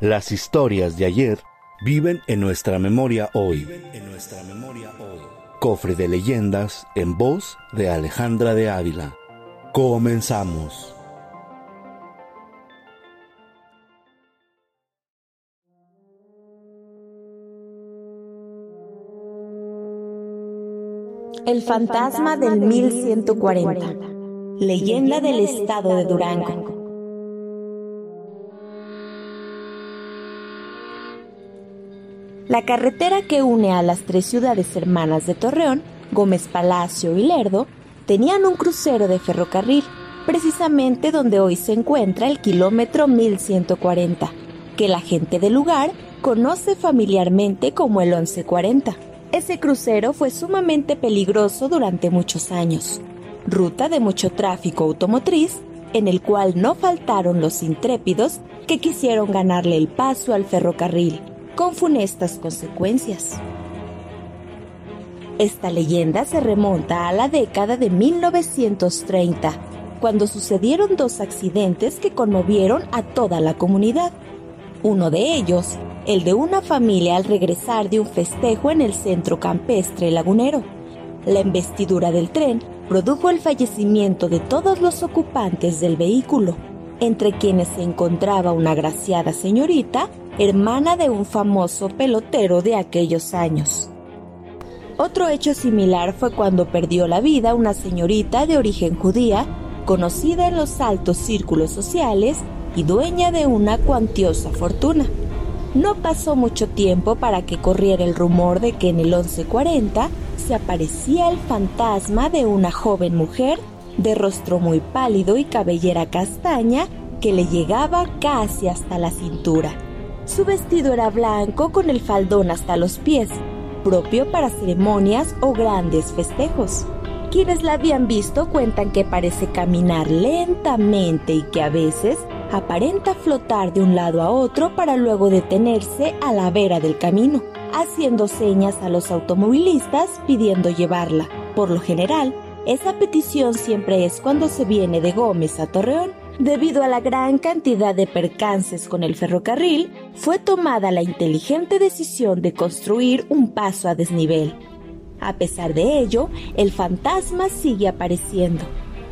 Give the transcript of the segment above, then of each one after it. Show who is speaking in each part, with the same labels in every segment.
Speaker 1: Las historias de ayer viven en nuestra memoria hoy. En nuestra memoria hoy. Cofre de leyendas en voz de Alejandra de Ávila. Comenzamos.
Speaker 2: El fantasma del 1140. Leyenda del estado de Durango. La carretera que une a las tres ciudades hermanas de Torreón, Gómez Palacio y Lerdo, tenían un crucero de ferrocarril, precisamente donde hoy se encuentra el kilómetro 1140, que la gente del lugar conoce familiarmente como el 1140. Ese crucero fue sumamente peligroso durante muchos años, ruta de mucho tráfico automotriz, en el cual no faltaron los intrépidos que quisieron ganarle el paso al ferrocarril, con funestas consecuencias. Esta leyenda se remonta a la década de 1930, cuando sucedieron dos accidentes que conmovieron a toda la comunidad. Uno de ellos el de una familia al regresar de un festejo en el centro campestre lagunero. La embestidura del tren produjo el fallecimiento de todos los ocupantes del vehículo, entre quienes se encontraba una agraciada señorita, hermana de un famoso pelotero de aquellos años. Otro hecho similar fue cuando perdió la vida una señorita de origen judía, conocida en los altos círculos sociales y dueña de una cuantiosa fortuna. No pasó mucho tiempo para que corriera el rumor de que en el 1140 se aparecía el fantasma de una joven mujer de rostro muy pálido y cabellera castaña que le llegaba casi hasta la cintura. Su vestido era blanco con el faldón hasta los pies, propio para ceremonias o grandes festejos. Quienes la habían visto cuentan que parece caminar lentamente y que a veces aparenta flotar de un lado a otro para luego detenerse a la vera del camino, haciendo señas a los automovilistas pidiendo llevarla. Por lo general, esa petición siempre es cuando se viene de Gómez a Torreón. Debido a la gran cantidad de percances con el ferrocarril, fue tomada la inteligente decisión de construir un paso a desnivel. A pesar de ello, el fantasma sigue apareciendo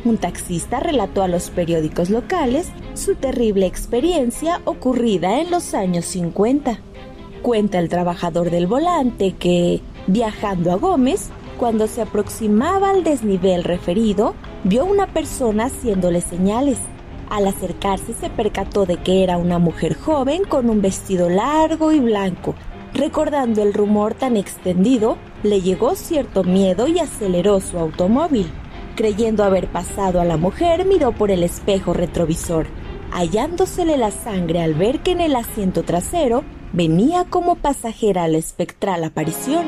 Speaker 2: un taxista relató a los periódicos locales su terrible experiencia ocurrida en los años 50. Cuenta el trabajador del volante que, viajando a Gómez, cuando se aproximaba al desnivel referido, vio una persona haciéndole señales. Al acercarse se percató de que era una mujer joven con un vestido largo y blanco. Recordando el rumor tan extendido, le llegó cierto miedo y aceleró su automóvil. Creyendo haber pasado a la mujer, miró por el espejo retrovisor, hallándosele la sangre al ver que en el asiento trasero venía como pasajera la espectral aparición.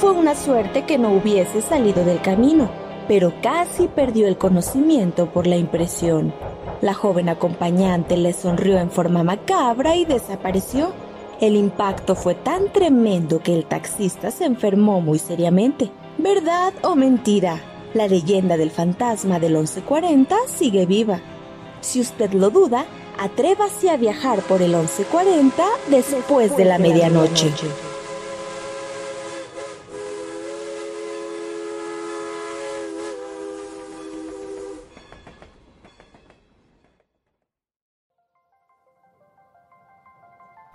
Speaker 2: Fue una suerte que no hubiese salido del camino, pero casi perdió el conocimiento por la impresión. La joven acompañante le sonrió en forma macabra y desapareció. El impacto fue tan tremendo que el taxista se enfermó muy seriamente. ¿Verdad o mentira? La leyenda del fantasma del 1140 sigue viva. Si usted lo duda, atrévase a viajar por el 1140 después de la medianoche.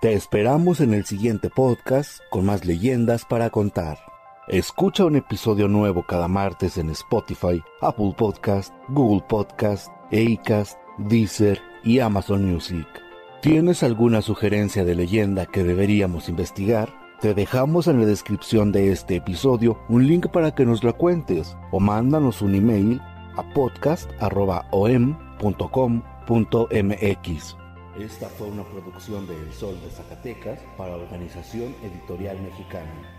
Speaker 1: Te esperamos en el siguiente podcast con más leyendas para contar. Escucha un episodio nuevo cada martes en Spotify, Apple Podcast, Google Podcast, Acast, Deezer y Amazon Music. ¿Tienes alguna sugerencia de leyenda que deberíamos investigar? Te dejamos en la descripción de este episodio un link para que nos la cuentes o mándanos un email a podcast.om.com.mx. Esta fue una producción de El Sol de Zacatecas para Organización Editorial Mexicana.